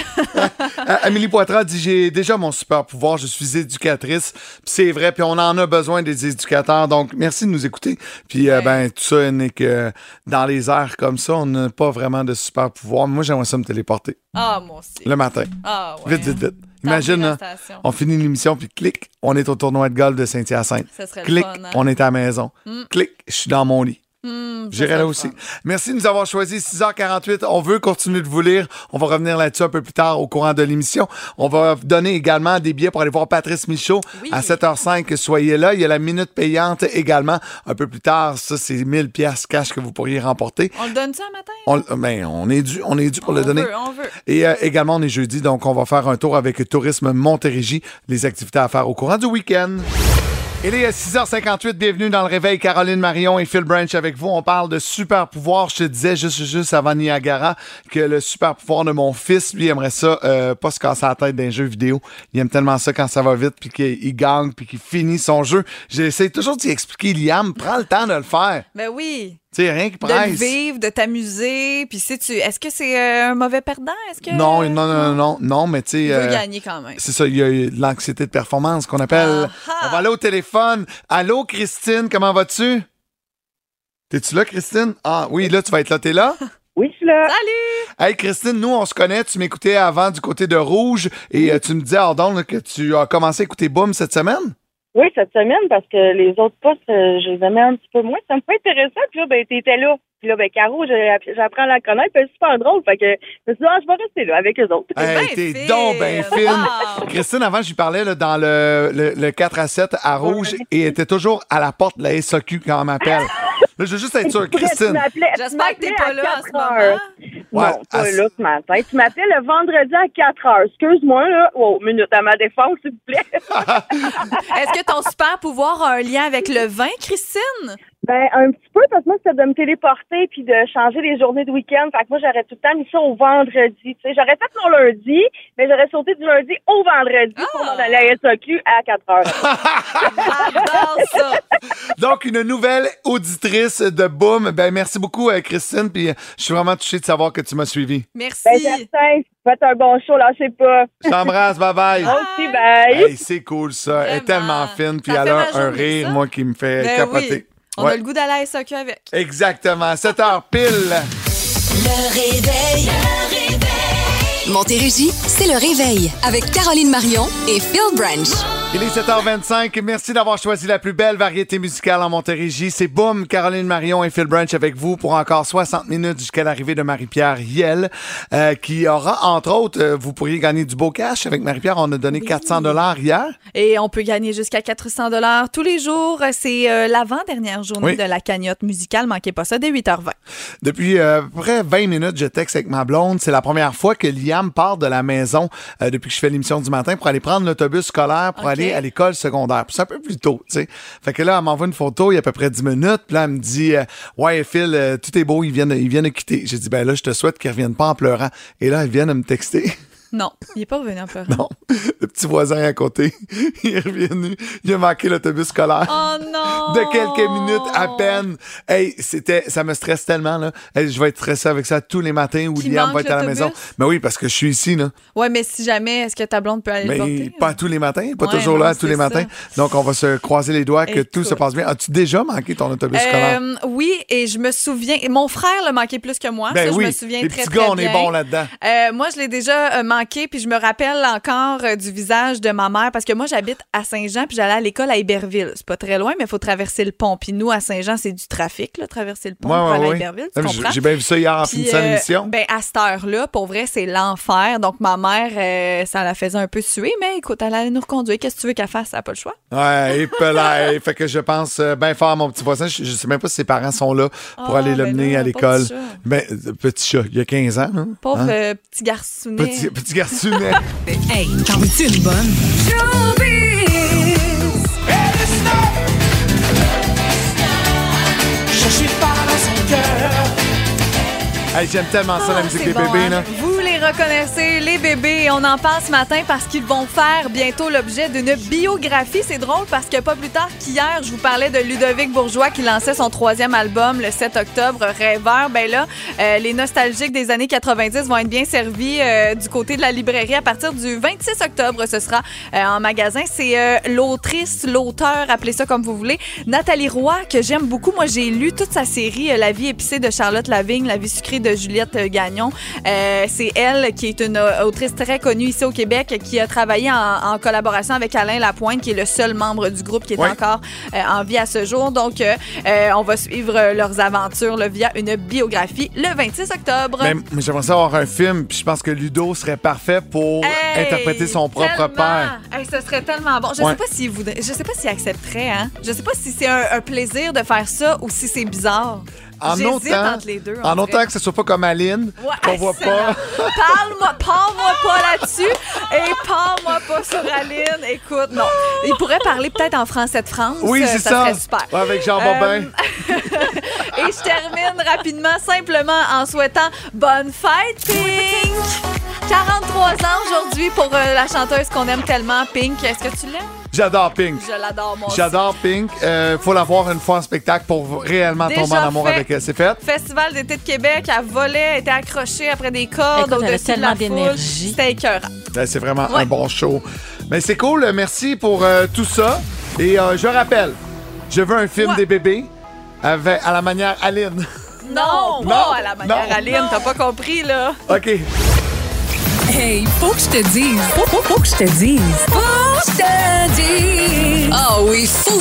Amélie Poitras dit J'ai déjà mon super pouvoir, je suis éducatrice. Puis c'est vrai, puis on en a besoin des éducateurs. Donc, merci de nous écouter. Puis, euh, ben, tout ça n'est que dans les airs comme ça, on n'a pas vraiment de super pouvoir. Moi, j'aimerais ça me téléporter ah, moi aussi. le matin. Ah, ouais. Vite, vite, vite. Imagine, là, station. on finit l'émission, puis clic, on est au tournoi de golf de Saint-Hyacinthe. Clic, hein? on est à la maison. Mm. Clic, je suis dans mon lit. Hmm, J'irai là le aussi. Merci de nous avoir choisi 6h48. On veut continuer de vous lire. On va revenir là-dessus un peu plus tard au courant de l'émission. On va donner également des billets pour aller voir Patrice Michaud à 7h05. Soyez là. Il y a la minute payante également un peu plus tard. Ça, c'est 1000 pièces cash que vous pourriez remporter. On le donne ça un matin? On, ben, on est dû, on est dû pour le On donner. veut, on veut. Et euh, également, on est jeudi, donc on va faire un tour avec Tourisme Montérégie, les activités à faire au courant du week-end. Il est 6h58, bienvenue dans le réveil. Caroline Marion et Phil Branch avec vous. On parle de super pouvoir. Je te disais juste, juste avant Niagara que le super pouvoir de mon fils, lui, aimerait ça, euh, pas se casser la tête d'un jeu vidéo. Il aime tellement ça quand ça va vite, puis qu'il gagne, puis qu'il finit son jeu. J'essaie toujours d'y expliquer, Liam, prends le temps de le faire. Ben oui. Tu sais, rien qui De le vivre, de t'amuser. Puis si tu. Est-ce que c'est euh, un mauvais perdant? Est-ce que. Non, non, non, non, non, non, mais tu sais. Il veut euh, gagner quand même. C'est ça, il y a eu de l'anxiété de performance qu'on appelle. On va aller au téléphone. Allô, Christine, comment vas-tu? T'es-tu là, Christine? Ah oui, là, tu vas être là. T'es là? Oui, je suis là. Salut! Hey, Christine, nous, on se connaît. Tu m'écoutais avant du côté de Rouge et euh, tu me disais, Ardon, que tu as commencé à écouter Boom cette semaine? Oui, cette semaine, parce que les autres postes, euh, je les aimais un petit peu moins. Ça me fait intéressant. Puis là, ben, t'étais là. Puis là, ben, Caro, j'ai- j'apprends à la connaître. Puis elle est super drôle. Fait que je me suis dit, ah, je vais rester là avec eux autres. Hey, t'es donc ben fine. Christine, avant, j'y parlais là, dans le, le, le 4 à 7 à Rouge et elle était toujours à la porte de la SAQ quand on m'appelle. Là, je veux juste être sûr, Christine. J'espère que t'es pas là en ce moment. Ouais, non, pas à- là ce matin. Tu m'appelles le vendredi à 4 heures. Excuse-moi, là. Oh, minute à ma défense, s'il vous plaît. Est-ce que ton super pouvoir a un lien avec le vin, Christine? Ben, un petit peu, parce que moi, c'était de me téléporter puis de changer les journées de week-end. Fait que moi, j'aurais tout le temps mis ça au vendredi. Tu sais, j'aurais fait mon lundi, mais j'aurais sauté du lundi au vendredi pour m'en aller à SAQ à 4 heures. Donc, une nouvelle auditrice de Boom. Ben, merci beaucoup, euh, Christine. Puis, euh, je suis vraiment touché de savoir que tu m'as suivi. Merci. Ben, certain. Faites un bon show, lâchez pas. Je t'embrasse, bye bye. Aussi, bye. Hey, c'est cool, ça. Elle est tellement fine. Puis, elle a un rire, ça. moi, qui me fait Ben capoter. oui. On Ouais. a le goût d'aller à SAQ avec. Exactement. 7 heures pile. Le réveil. Le réveil. Montérégie, c'est le réveil avec Caroline Marion et Phil Branch. Il est 7h25 et merci d'avoir choisi la plus belle variété musicale en Montérégie. C'est Boom, Caroline Marion et Phil Branch avec vous pour encore 60 minutes jusqu'à l'arrivée de Marie-Pierre Yel, euh, qui aura, entre autres, euh, vous pourriez gagner du beau cash. Avec Marie-Pierre, on a donné 400 dollars hier. Et on peut gagner jusqu'à 400 dollars tous les jours. C'est euh, l'avant-dernière journée Oui. de la cagnotte musicale. Manquez pas ça, dès 8h20. Depuis euh, près 20 minutes, je texte avec ma blonde. C'est la première fois que Liam part de la maison depuis que je fais l'émission du matin pour aller prendre l'autobus scolaire pour aller à l'école secondaire. Puis C'est un peu plus tôt, tu sais. Fait que là, elle m'envoie une photo il y a à peu près 10 minutes. Puis là, elle me dit euh, Ouais, Phil, euh, tout est beau, ils viennent, ils viennent quitter. J'ai dit Ben là, je te souhaite qu'ils reviennent pas en pleurant. Et là, ils viennent me texter. Non, il est pas revenu en pleurant. Non, le petit voisin à côté, il est revenu. Il a manqué l'autobus scolaire. Oh non! de quelques minutes à peine. Hey, c'était, ça me stresse tellement, là. Hey, je vais être stressé avec ça tous les matins où Liam va être à la maison. Mais oui, parce que je suis ici, là. Ouais, mais si jamais, est-ce que ta blonde peut aller le Mais porter? pas tous les matins, pas Ouais, toujours non, là tous les matins. Donc, on va se croiser les doigts que tout se passe bien. As-tu déjà manqué ton autobus scolaire? Euh, oui, et je me souviens, mon frère l'a manqué plus que moi. Ben ça, oui, je me souviens les très, petits très gars, on est bien. bons là-dedans. Euh, moi, je l'ai déjà euh, manqué, puis je me rappelle encore euh, du visage de ma mère, parce que moi, j'habite à Saint-Jean, puis j'allais à l'école à Iberville. C'est pas très loin, mais il faut traverser le pont. Puis nous, à Saint-Jean, c'est du trafic, là, traverser le pont Ouais, pour ouais, aller à. Iberville. Tu Ah, j'ai- comprends? J'ai bien vu ça hier en Puis, finissant euh, l'émission. ben, à cette heure-là, pour vrai, c'est l'enfer. Donc, ma mère, euh, ça la faisait un peu suer, mais écoute, elle allait nous reconduire. Qu'est-ce que tu veux qu'elle fasse? Elle n'a pas le choix. Ouais, et fait que je pense euh, bien fort à mon petit voisin. Je, je sais même pas si ses parents sont là pour Ah, aller le ben à l'école. Ben, euh, petit chat, il y a 15 ans. hein? Pauvre Hein? euh, petit garçonnet. Petit, petit garçonnet. Hey, t'en veux-tu une bonne? Je suis pas dans son cœur. Hey, J'aime tellement ça, la Ah, musique des bébés. hein? Là. Vous les reconnaissez, On en parle ce matin parce qu'ils vont faire bientôt l'objet d'une biographie. C'est drôle parce que pas plus tard qu'hier, je vous parlais de Ludovic Bourgeois qui lançait son troisième album le 7 octobre, Rêveur. Ben là, euh, les nostalgiques des années 90 vont être bien servis euh, du côté de la librairie à partir du 26 octobre. Ce sera euh, en magasin. C'est l'autrice, l'auteur, appelez ça comme vous voulez, Nathalie Roy, que j'aime beaucoup. Moi, j'ai lu toute sa série La vie épicée de Charlotte Lavigne, La vie sucrée de Juliette Gagnon. C'est elle qui est une autrice très connue ici au Québec qui a travaillé en, en collaboration avec Alain Lapointe, qui est le seul membre du groupe qui est encore euh, en vie à ce jour. Donc, euh, euh, on va suivre leurs aventures là, via une biographie le 26 octobre. Mais, mais j'aimerais ça avoir un film, puis je pense que Ludo serait parfait pour Hey, interpréter son propre tellement! père. Hey, ce serait tellement bon. Je Ouais. sais pas s'il voudrait, je sais pas s'il accepterait hein. Je sais pas si c'est un, un plaisir de faire ça ou si c'est bizarre. En autant, entre les deux. en autant que ce soit pas comme Aline, Ouais, qu'on voit pas. Parle-moi, parle-moi pas là-dessus et parle-moi pas sur Aline. Écoute, non. Il pourrait parler peut-être en français de France. Oui, euh, c'est ça. ça. serait super. Ouais, avec Jean Euh, Bobin. Et je termine rapidement, simplement en souhaitant bonne fête, Pink! 43 ans aujourd'hui pour euh, la chanteuse qu'on aime tellement, Pink. Est-ce que tu l'aimes? J'adore Pink. Je l'adore, moi. J'adore Pink. Euh, faut la voir une fois en spectacle pour réellement Déjà tomber en amour fait. avec elle. C'est fait? Festival d'été de Québec, elle volait, elle était accrochée après des cordes au-dessus de la foule. d'énergie. C'était écœurant. Ben, c'est vraiment Ouais. un bon show. Mais c'est cool. Merci pour euh, tout ça. Et euh, je rappelle, je veux un film Ouais. des bébés avec, à la manière Aline. Non, Non, pas à la manière non, Aline, t'as pas compris, là. OK. Hey, faut que je te dise. Faut, faut, faut que je te dise. Que je te dise. Ah oui, faut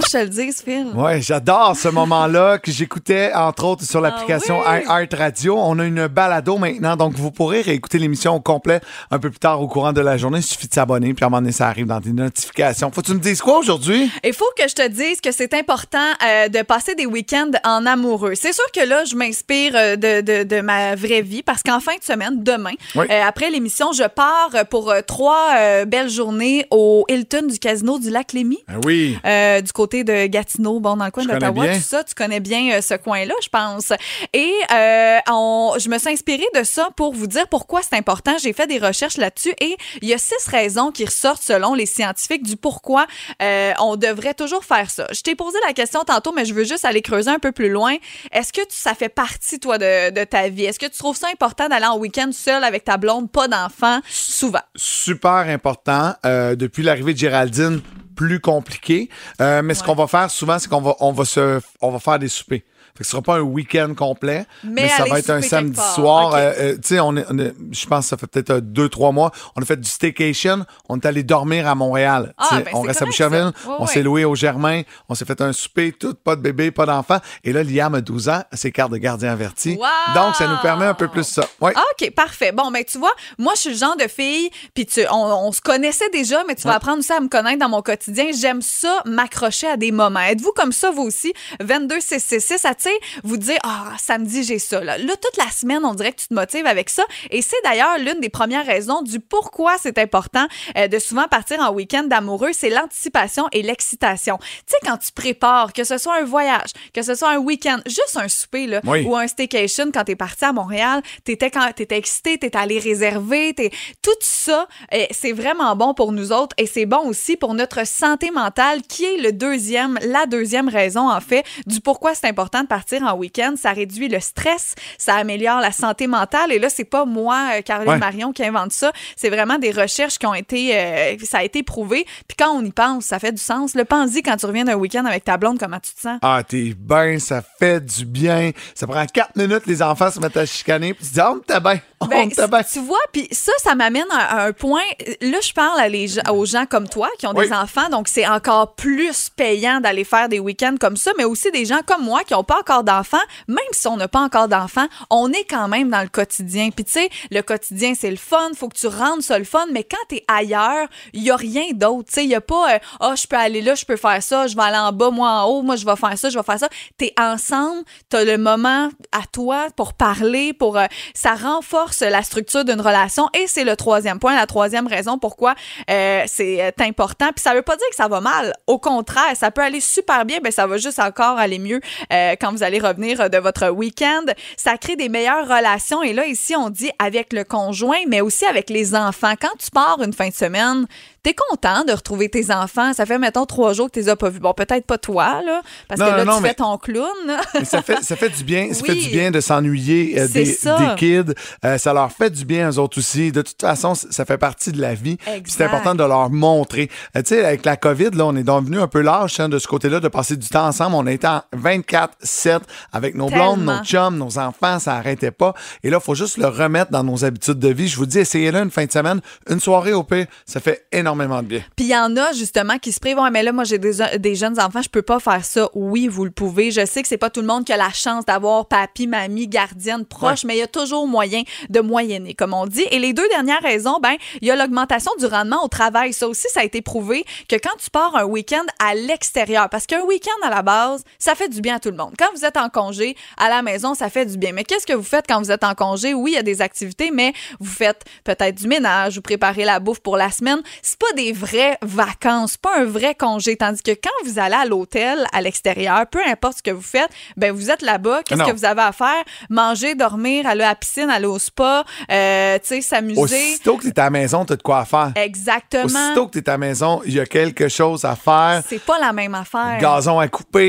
je te dise. Faut que je te le dise, Phil. Ouais, j'adore ce moment-là que j'écoutais, entre autres, sur l'application Ah oui? iHeart Radio. On a une balado maintenant, donc vous pourrez réécouter l'émission au complet un peu plus tard au courant de la journée. Il suffit de s'abonner, puis à un moment donné, ça arrive dans des notifications. Faut que tu me dises quoi aujourd'hui? Il faut que je te dise que c'est important euh, de passer des week-ends en amoureux. C'est sûr que là, je m'inspire euh, de, de, de ma vraie vie parce qu'en fin de semaine, demain, Oui. euh, après l'émission, je pars pour trois euh, belles journées au Hilton du Casino du Lac Lémy. Ben oui. Du côté de Gatineau, bon, dans le coin d'Ottawa, tout ça, tu connais bien euh, ce coin-là, je pense. Et euh, on- je me suis inspirée de ça pour vous dire pourquoi c'est important. J'ai fait des recherches là-dessus et il y a six raisons qui ressortent selon les scientifiques du pourquoi euh, on devrait toujours faire ça. Je t'ai posé la question tantôt, mais je veux juste aller creuser un peu plus loin. Est-ce que tu- ça fait partie, toi, de, de ta vie? Est-ce que tu trouves ça important d'aller en week-end seul avec ta blonde, pas d'enfant, souvent? super important. Euh, depuis l'arrivée de Géraldine, plus compliqué. Euh, mais ce qu'on va faire souvent, c'est qu'on va, on va, se, on va faire des soupers. Fait que ce sera pas un week-end complet, Mais mais, ça va être un samedi soir. Euh, euh, tu sais, on on je pense que ça fait peut-être euh, deux, trois mois. On a fait du staycation. On est allé dormir à Montréal. Ah, ben, on reste à Boucherville. ça. Ouais, on ouais. s'est loué au Germain. On s'est fait un souper, tout, pas de bébé, pas d'enfant. Et là, Liam a 12 ans, ses cartes de gardien averti. Wow! Donc, ça nous permet un peu plus ça. Ouais. OK, parfait. Bon, ben tu vois, moi, je suis le genre de fille, puis on, on se connaissait déjà, mais tu vas apprendre aussi à me connaître dans mon quotidien. J'aime ça, m'accrocher à des moments. Êtes-vous comme ça, vous aussi? 22 666 à, tu sais, vous dire, ah, samedi, j'ai ça. Là. Là, toute la semaine, on dirait que tu te motives avec ça. Et c'est d'ailleurs l'une des premières raisons du pourquoi c'est important euh, de souvent partir en week-end d'amoureux, c'est l'anticipation et l'excitation. Tu sais, quand tu prépares, que ce soit un voyage, que ce soit un week-end, juste un souper, là, Oui. ou un staycation quand t'es parti à Montréal, t'étais quand t'étais excité, t'étais allé réserver, t'es tout ça, euh, c'est vraiment bon pour nous autres et c'est bon aussi pour notre santé mentale, qui est le deuxième, la deuxième raison en fait du pourquoi c'est important de partir en week-end. Ça réduit le stress, ça améliore la santé mentale et là c'est pas moi, euh, Caroline Ouais. Marion, qui invente ça, c'est vraiment des recherches qui ont été, euh, ça a été prouvé. Puis quand on y pense, ça fait du sens. Le pense-y quand tu reviens d'un week-end avec ta blonde, comment tu te sens? Ah, t'es bien, ça fait du bien. Ça prend quatre minutes, les enfants se mettent à chicaner, puis tu dis, oh, t'es bien, oh, Ben, t'es bien. tu vois, puis ça, ça m'amène à, à un point. Là, je parle à les gens- aux gens comme toi qui ont Oui. des enfants, donc c'est encore plus payant d'aller faire des week-ends comme ça, mais aussi des gens comme moi qui n'ont pas encore d'enfants. Même si on n'a pas encore d'enfants, on est quand même dans le quotidien. Puis tu sais, le quotidien, c'est le fun, faut que tu rendes ça le fun, mais quand tu es ailleurs, il y a rien d'autre. Tu sais, il y a pas, euh, ah, je peux aller là, je peux faire ça, je vais aller en bas, moi en haut, moi je vais faire ça, je vais faire ça. Tu es ensemble, tu as le moment à toi pour parler, pour euh, ça renforce la structure d'une relation et c'est le troisième point, la troisième raison pourquoi euh, c'est euh, important. Puis ça veut pas dire que ça va mal. Au contraire, ça peut aller super bien, mais ça va juste encore aller mieux euh, vous allez revenir euh, de votre week-end. Ça crée des meilleures relations et là ici on dit avec le conjoint, mais aussi avec les enfants. Quand tu pars une fin de semaine, T'es content de retrouver tes enfants? Ça fait, mettons, trois jours que tu les as pas vus. Bon, peut-être pas toi, là, parce Non, que là, non, non, tu mais- fais ton clown. Mais ça fait, ça fait du bien. Ça fait du bien de s'ennuyer euh, des, kids. Euh, ça leur fait du bien, eux autres aussi. De toute façon, ça fait partie de la vie. C'est important de leur montrer. Euh, tu sais, avec la COVID, là, on est devenu un peu lâche hein, de ce côté-là, de passer du temps ensemble. On été en 24-7 avec nos blondes, nos chums, nos enfants. Ça arrêtait pas. Et là, il faut juste le remettre dans nos habitudes de vie. Je vous dis, essayez-le une fin de semaine, une soirée au pire. Ça fait énormément de bien. Puis il y en a justement qui se privent, ouais, mais là, moi, j'ai des, des jeunes enfants, je peux pas faire ça. Oui, vous le pouvez. Je sais que c'est pas tout le monde qui a la chance d'avoir papy, mamie, gardienne proche, mais il y a toujours moyen de moyenner, comme on dit. Et les deux dernières raisons, ben, il y a l'augmentation du rendement au travail. Ça aussi, ça a été prouvé que quand tu pars un week-end à l'extérieur, parce qu'un week-end à la base, ça fait du bien à tout le monde. Quand vous êtes en congé, à la maison, ça fait du bien. Mais qu'est-ce que vous faites quand vous êtes en congé? Oui, il y a des activités, mais vous faites peut-être du ménage, vous préparez la bouffe pour la semaine. C'est pas des vraies vacances, pas un vrai congé. Tandis que quand vous allez à l'hôtel, à l'extérieur, peu importe ce que vous faites, ben vous êtes là-bas. Qu'est-ce que vous avez à faire? Manger, dormir, aller à la piscine, aller au spa, euh, tu sais, s'amuser. Aussitôt que tu es à la maison, tu as de quoi faire. Exactement. Aussitôt que tu es à la maison, il y a quelque chose à faire. C'est pas la même affaire. Gazon à couper,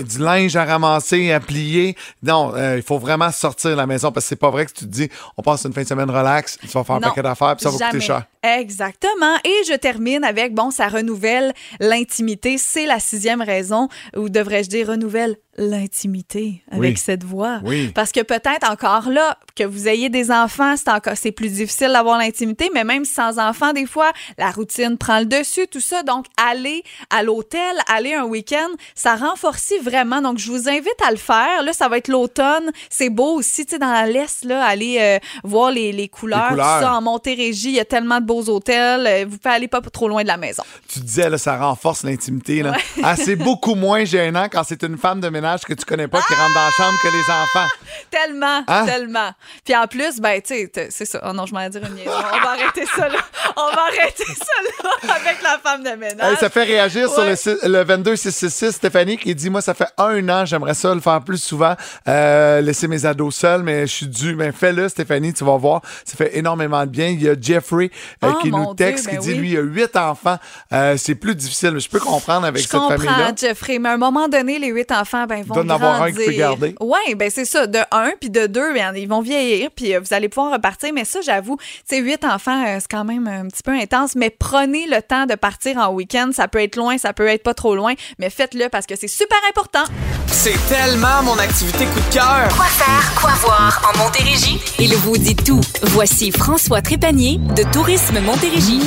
Mm. du linge à ramasser, à plier. Non, euh, il faut vraiment sortir de la maison parce que c'est pas vrai que tu te dis on passe une fin de semaine relax, tu vas faire un paquet d'affaires puis ça va coûter cher. Exactement. Et je termine avec, bon, ça renouvelle l'intimité. C'est la sixième raison, ou devrais-je dire renouvelle l'intimité avec Oui. cette voix. Oui. Parce que peut-être encore là, que vous ayez des enfants, c'est encore c'est plus difficile d'avoir l'intimité, mais même sans enfants, des fois, la routine prend le dessus, tout ça. Donc, aller à l'hôtel, aller un week-end, ça renforce vraiment. Donc, je vous invite à le faire. Là, ça va être l'automne. C'est beau aussi, tu sais, dans l'Est, là, aller euh, voir les, les couleurs, couleurs. tout ça. En Montérégie, il y a tellement de beaux hôtels. Euh, Vous pouvez aller pas trop loin de la maison. Tu disais là, ça renforce l'intimité. Ah, c'est beaucoup moins gênant quand c'est une femme de ménage que tu connais pas qui rentre dans la chambre que les enfants. Tellement, Hein? tellement. Puis en plus, ben, tu sais, c'est ça. Oh non, je m'en dire une. On va arrêter ça là. On va arrêter ça là avec la femme de ménage. Hey, ça fait réagir sur le, le 22666 Stéphanie qui dit moi ça fait un an j'aimerais ça le faire plus souvent euh, laisser mes ados seuls mais je suis dû mais fais-le Stéphanie tu vas voir ça fait énormément de bien il y a Jeffrey euh, Oh, qui nous texte Dieu, ben qui dit oui. lui y a huit enfants, euh, c'est plus difficile. Je peux comprendre avec Je cette famille-là. comprends, Jeffrey, mais à un moment donné, les huit enfants, ben, vont doit en avoir un qui peut grandir. garder. Oui, ben c'est ça. De un, puis de deux, ben, ils vont vieillir, puis euh, vous allez pouvoir repartir. Mais ça, j'avoue, tu sais, huit enfants, euh, c'est quand même un petit peu intense. Mais prenez le temps de partir en week-end. Ça peut être loin, ça peut être pas trop loin, mais faites-le parce que c'est super important. C'est tellement mon activité coup de cœur. Quoi faire, quoi voir en Montérégie? Il vous dit tout. Voici François Trépanier de Tourisme Montérégie.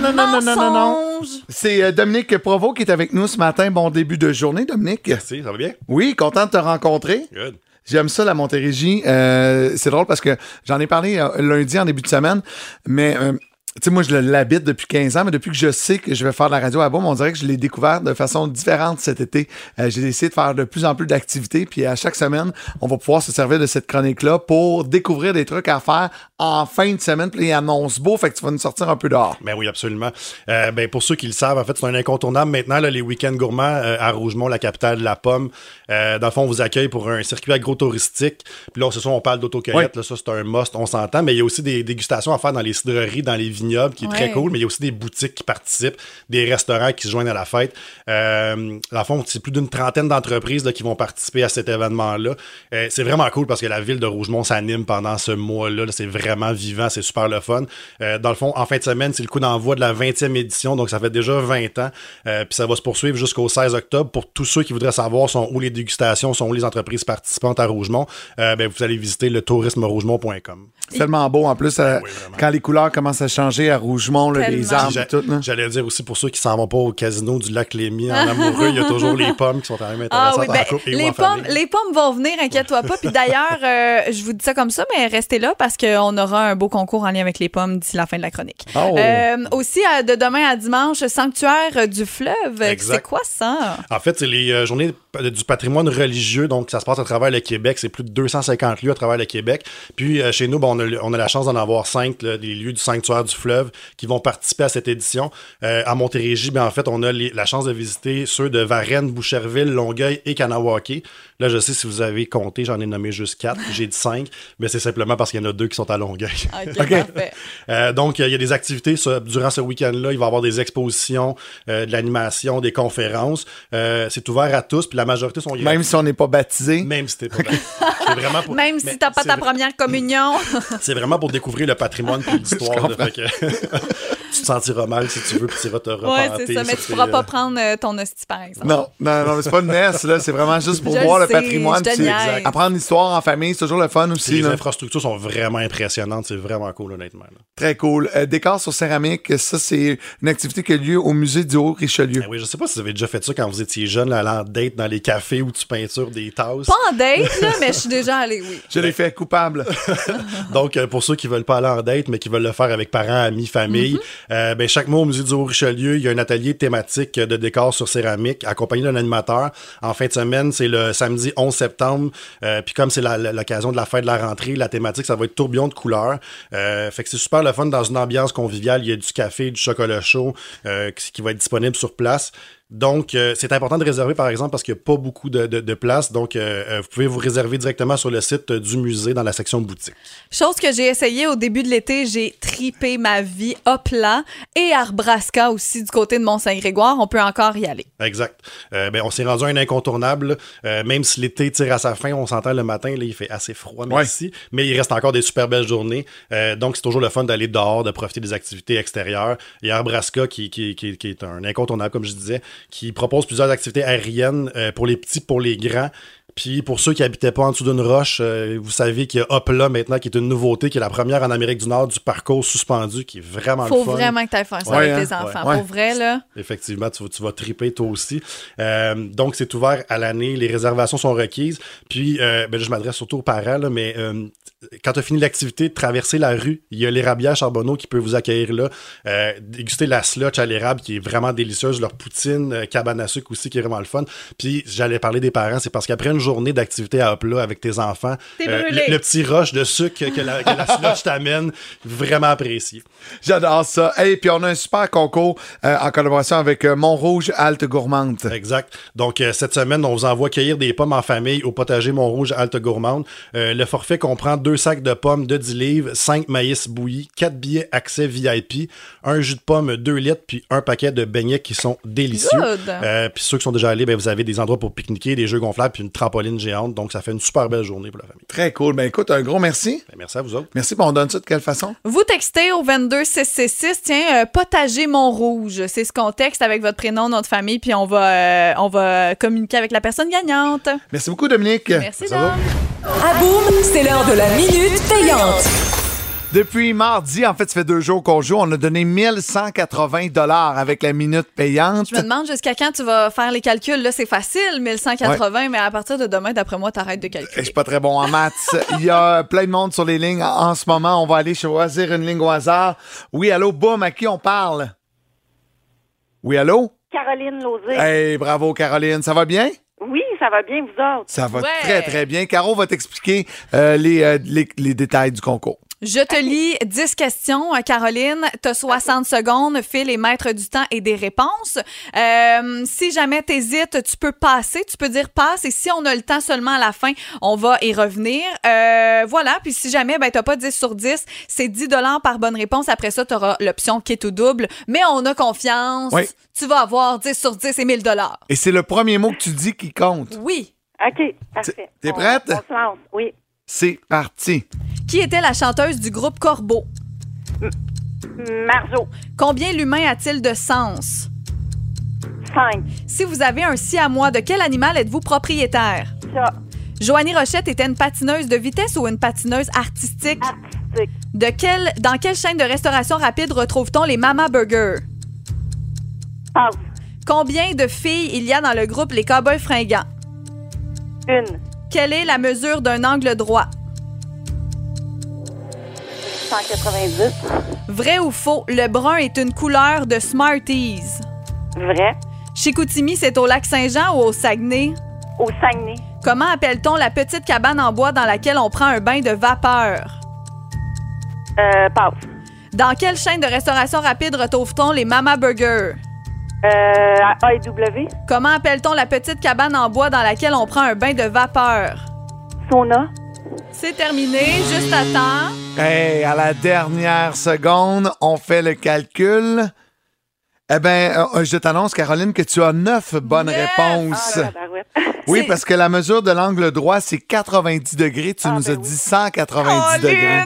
Non, non, non, non, non, non. C'est euh, Dominique Provo qui est avec nous ce matin. Bon début de journée, Dominique. Merci, ça va bien? Oui, content de te rencontrer. Good. J'aime ça, la Montérégie. Euh, c'est drôle parce que j'en ai parlé euh, lundi en début de semaine, mais euh, tu sais, moi, je l'habite depuis 15 ans, mais depuis que je sais que je vais faire de la radio à Beaume, on dirait que je l'ai découvert de façon différente cet été. Euh, J'ai essayé de faire de plus en plus d'activités, puis à chaque semaine, on va pouvoir se servir de cette chronique-là pour découvrir des trucs à faire en fin de semaine. Puis il annonce beau, fait que tu vas nous sortir un peu dehors. Ben oui, absolument. Euh, ben pour ceux qui le savent, en fait, c'est un incontournable maintenant, là, les week-ends gourmands euh, à Rougemont, la capitale de la pomme. Dans le fond, on vous accueille pour un circuit agro-touristique. Puis là, ce soir, on parle d'autocueillette. Là, ça, c'est un must, on s'entend. Mais il y a aussi des dégustations à faire dans les cidreries, dans les vignobles, qui est très cool. Mais il y a aussi des boutiques qui participent, des restaurants qui se joignent à la fête. Euh, dans le fond, c'est plus d'une trentaine d'entreprises qui vont participer à cet événement-là. Euh, c'est vraiment cool parce que la ville de Rougemont s'anime pendant ce mois-là. là. C'est vraiment vivant, c'est super le fun. Euh, dans le fond, en fin de semaine, c'est le coup d'envoi de la 20e édition, donc ça fait déjà 20 ans. Euh, puis ça va se poursuivre jusqu'au 16 octobre. Pour tous ceux qui voudraient savoir sont où les dégustations, sont où les entreprises participantes à Rougemont, euh, ben, vous allez visiter le tourismerougemont.com. C'est tellement beau en plus euh, quand les couleurs commencent à changer à Rougemont, là, les arbres, J'a- tout. là. J'allais dire aussi pour ceux qui s'en vont pas au casino du lac Lémy en amoureux, il y a toujours les pommes qui sont quand même Ah intéressantes oui, en ben, couple et ou les, en pommes, les pommes vont venir, inquiète-toi pas. Puis d'ailleurs, euh, je vous dis ça comme ça, mais restez là parce qu'on aura un beau concours en lien avec les pommes d'ici la fin de la chronique. Oh. Euh, aussi, euh, de demain à dimanche, Sanctuaire du fleuve. C'est quoi ça? En fait, c'est les euh, journées du patrimoine religieux, donc ça se passe à travers le Québec. C'est plus de 250 lieux à travers le Québec. Puis euh, chez nous, bon, on, a, le- on a la chance d'en avoir cinq, là, des lieux du sanctuaire du fleuve qui vont participer à cette édition. Euh, à Montérégie, ben, en fait, on a les- la chance de visiter ceux de Varennes, Boucherville, Longueuil et Kanawake. Là, je sais si vous avez compté, j'en ai nommé juste quatre. J'ai dit cinq, mais c'est simplement parce qu'il y en a deux qui sont à Longueuil. OK, parfait. Euh, donc, il y a des activités ça, durant ce week-end-là. Il va y avoir des expositions, de l'animation, des conférences. C'est ouvert à tous, puis la majorité sont Même si on n'est pas baptisé. Même si t'es pas baptisé. C'est vraiment pour, Même mais si t'as pas c'est ta première communion. c'est vraiment pour découvrir le patrimoine et l'histoire. tu te sentiras mal si tu veux, puis tu vas te ouais, repenter. c'est ça. Mais tu pourras euh, pas prendre euh, ton hostie, par exemple. Non, non, non, mais c'est pas une messe, là. C'est vraiment juste pour Je voir le le sais, patrimoine. je te puis niaise. apprendre l'histoire en famille, c'est toujours le fun aussi. les là. infrastructures sont vraiment impressionnantes. C'est vraiment cool, honnêtement. là. Très cool. Euh, décor sur céramique, ça, c'est une activité qui a lieu au musée du Haut-Richelieu. Ben oui, je sais pas si vous avez déjà fait ça quand vous étiez jeune, là, en date dans les cafés où tu peintures des tasses. Pas en date, là, mais je suis déjà allée, oui. Je l'ai fait coupable. Donc, euh, pour ceux qui veulent pas aller en date, mais qui veulent le faire avec parents, amis, famille, euh, ben, chaque mois au Musée du Haut-Richelieu, il y a un atelier thématique de décor sur céramique accompagné d'un animateur. En fin de semaine, c'est le samedi 11 septembre. Euh, Puis comme c'est l'occasion de la fête de la rentrée, la thématique, ça va être tourbillon de couleurs. Euh, fait que c'est super le fun dans une ambiance conviviale. Il y a du café, du chocolat chaud euh, qui va être disponible sur place. Donc, euh, c'est important de réserver, par exemple, parce qu'il n'y a pas beaucoup de, de, de place. Donc, euh, euh, vous pouvez vous réserver directement sur le site du musée dans la section boutique. Chose que j'ai essayé au début de l'été, j'ai tripé ma vie hop là et Arbrasca aussi du côté de Mont-Saint-Grégoire. On peut encore y aller. Exact. Euh, ben, on s'est rendu à un incontournable. Euh, même si l'été tire à sa fin, on s'entend le matin, là, il fait assez froid, merci. Mais il reste encore des super belles journées. Euh, donc, c'est toujours le fun d'aller dehors, de profiter des activités extérieures. Il y a Arbrasca qui, qui, qui, qui est un incontournable, comme je disais, qui propose plusieurs activités aériennes euh, pour les petits, pour les grands. Puis pour ceux qui habitaient pas en dessous d'une roche, euh, vous savez qu'il y a Hop là maintenant, qui est une nouveauté, qui est la première en Amérique du Nord du parcours suspendu, qui est vraiment Faut le fun. vraiment que tu ailles faire ça Ouais, avec tes hein? enfants. Ouais. Pour vrai, là. Effectivement, tu, vas- tu vas triper toi aussi. Euh, donc, c'est ouvert à l'année. Les réservations sont requises. Puis, euh, ben là, je m'adresse surtout aux parents, là, mais euh, quand tu as fini l'activité de traverser la rue, il y a l'érabilière Charbonneau qui peut vous accueillir là. Euh, déguster la slotch à l'érable qui est vraiment délicieuse. Leur poutine, euh, cabane à sucre aussi qui est vraiment le fun. Puis, j'allais parler des parents, c'est parce qu'après une journée d'activité à plat avec tes enfants. Euh, le, le petit rush de sucre que la, que la slush t'amène, vraiment apprécié. J'adore ça. Et puis on a un super concours euh, en collaboration avec euh, Montrouge Halte Gourmande. Exact. Donc, euh, cette semaine, on vous envoie cueillir des pommes en famille au potager Montrouge Halte Gourmande. Euh, le forfait comprend deux sacs de pommes de 10 livres, 5 maïs bouillis, 4 billets accès VIP, un jus de pomme 2 litres, puis un paquet de beignets qui sont délicieux. Euh, puis ceux qui sont déjà allés, ben, vous avez des endroits pour pique-niquer, des jeux gonflables, puis une trampoline géante. Donc, ça fait une super belle journée pour la famille. Très cool. Ben écoute, un gros merci. Ben, merci à vous autres. Merci. Puis on donne ça de quelle façon? Vous textez au 22666, tiens, euh, potager Montrouge. C'est ce qu'on texte avec votre prénom, notre famille, puis on va, euh, on va communiquer avec la personne gagnante. Merci beaucoup, Dominique. Merci, Dom. À boum, c'est l'heure de la minute payante. Depuis mardi, en fait, ça fait deux jours qu'on joue, on a donné 1180 dollars avec la minute payante. Je me demande jusqu'à quand tu vas faire les calculs. Là, c'est facile, 1180, mais à partir de demain, d'après moi, t'arrêtes de Je calculer. suis pas très bon en maths. Il y a plein de monde sur les lignes en ce moment. On va aller choisir une ligne au hasard. Oui, allô, boum, à qui on parle? Oui, allô? Caroline Lozé. Hey, bravo, Caroline. Ça va bien? Oui, ça va bien, vous autres? Ça va Ouais. très, très bien. Caro va t'expliquer euh, les, euh, les, les détails du concours. Je te lis 10 questions, euh, Caroline. Tu as 60 secondes. Phil est maître du temps et des réponses. Euh, si jamais tu hésites, tu peux passer. Tu peux dire passe. Et si on a le temps seulement à la fin, on va y revenir. Euh, voilà. Puis si jamais ben, tu pas 10 sur 10, c'est 10 par bonne réponse. Après ça, tu auras l'option qui est tout double. Mais on a confiance. Oui. Tu vas avoir 10 sur 10 et 1000 Et c'est le premier mot que tu dis qui compte. Oui. OK, parfait. T'es prête? On se lance, oui. C'est parti. Qui était la chanteuse du groupe Corbeau? Marjo, Combien l'humain a-t-il de sens? 5. Si vous avez un siamois, de quel animal êtes-vous propriétaire? Ça, Joanie Rochette était une patineuse de vitesse ou une patineuse artistique? artistique. De quelle, dans quelle chaîne de restauration rapide retrouve-t-on les Mama Burgers? Passe. Combien de filles il y a dans le groupe Les Cowboys Fringants? Une. Quelle est la mesure d'un angle droit? 190. Vrai ou faux, le brun est une couleur de Smarties? Vrai. Chicoutimi, c'est au lac Saint-Jean ou au Saguenay? Au Saguenay. Comment appelle-t-on la petite cabane en bois dans laquelle on prend un bain de vapeur? Euh, passe. Dans quelle chaîne de restauration rapide retrouve-t-on les Mama Burgers? Euh, AEW. Comment appelle-t-on la petite cabane en bois dans laquelle on prend un bain de vapeur? Sauna. C'est terminé, juste à temps. Hey, à la dernière seconde, on fait le calcul. Eh bien, je t'annonce, Caroline, que tu as neuf bonnes Yes! réponses. Ah, là, oui, parce que la mesure de l'angle droit, c'est 90 degrés. Tu Ah, nous ben as oui. dit 190 degrés.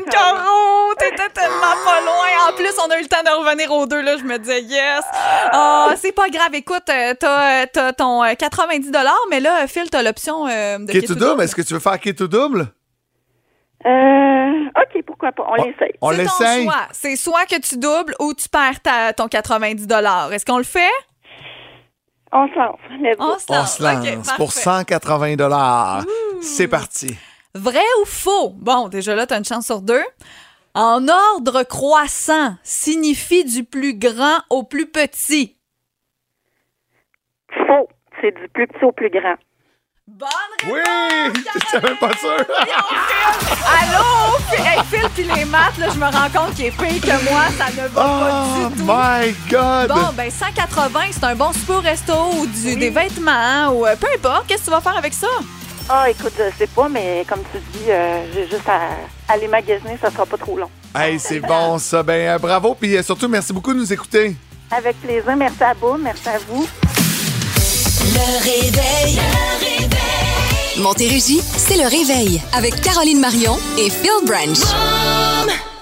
Tellement pas loin. En plus, on a eu le temps de revenir aux deux. Là, je me disais yes. Ah, c'est pas grave. Écoute, euh, t'as, euh, t'as ton euh, 90 mais là, Phil, t'as l'option euh, de Qui est Kit tout ou double? Est-ce que tu veux faire qui est tout double? Euh, OK, pourquoi pas. On On- l'essaye. On C'est ton l'essaye? choix. C'est soit que tu doubles ou tu perds ta- ton 90 Est-ce qu'on le fait? On se lance. On se On lance. se lance OK, pour parfait. 180 dollars. C'est parti. Vrai ou faux? Bon, déjà là, t'as une chance sur deux. En ordre croissant signifie du plus grand au plus petit. Faux. C'est du plus petit au plus grand. Bonne Oui! J'étais même pas sûr. Allô? Phil- Hey, Phil, puis les maths, là, je me rends compte qu'il est pire que moi. Ça ne va Oh pas du tout. my God! Bon, ben 180, c'est un bon super resto ou du- des vêtements hein, ou euh, peu importe. Qu'est-ce que tu vas faire avec ça? Ah, écoute, je sais pas, mais comme tu dis, euh, j'ai juste à aller magasiner, ça sera pas trop long. Hey, c'est bon ça. Ben euh, bravo, puis euh, surtout merci beaucoup de nous écouter. Avec plaisir. Merci à vous. Merci à vous. Le réveil. Le réveil. Montérégie, c'est le réveil avec Caroline Marion et Phil Branch.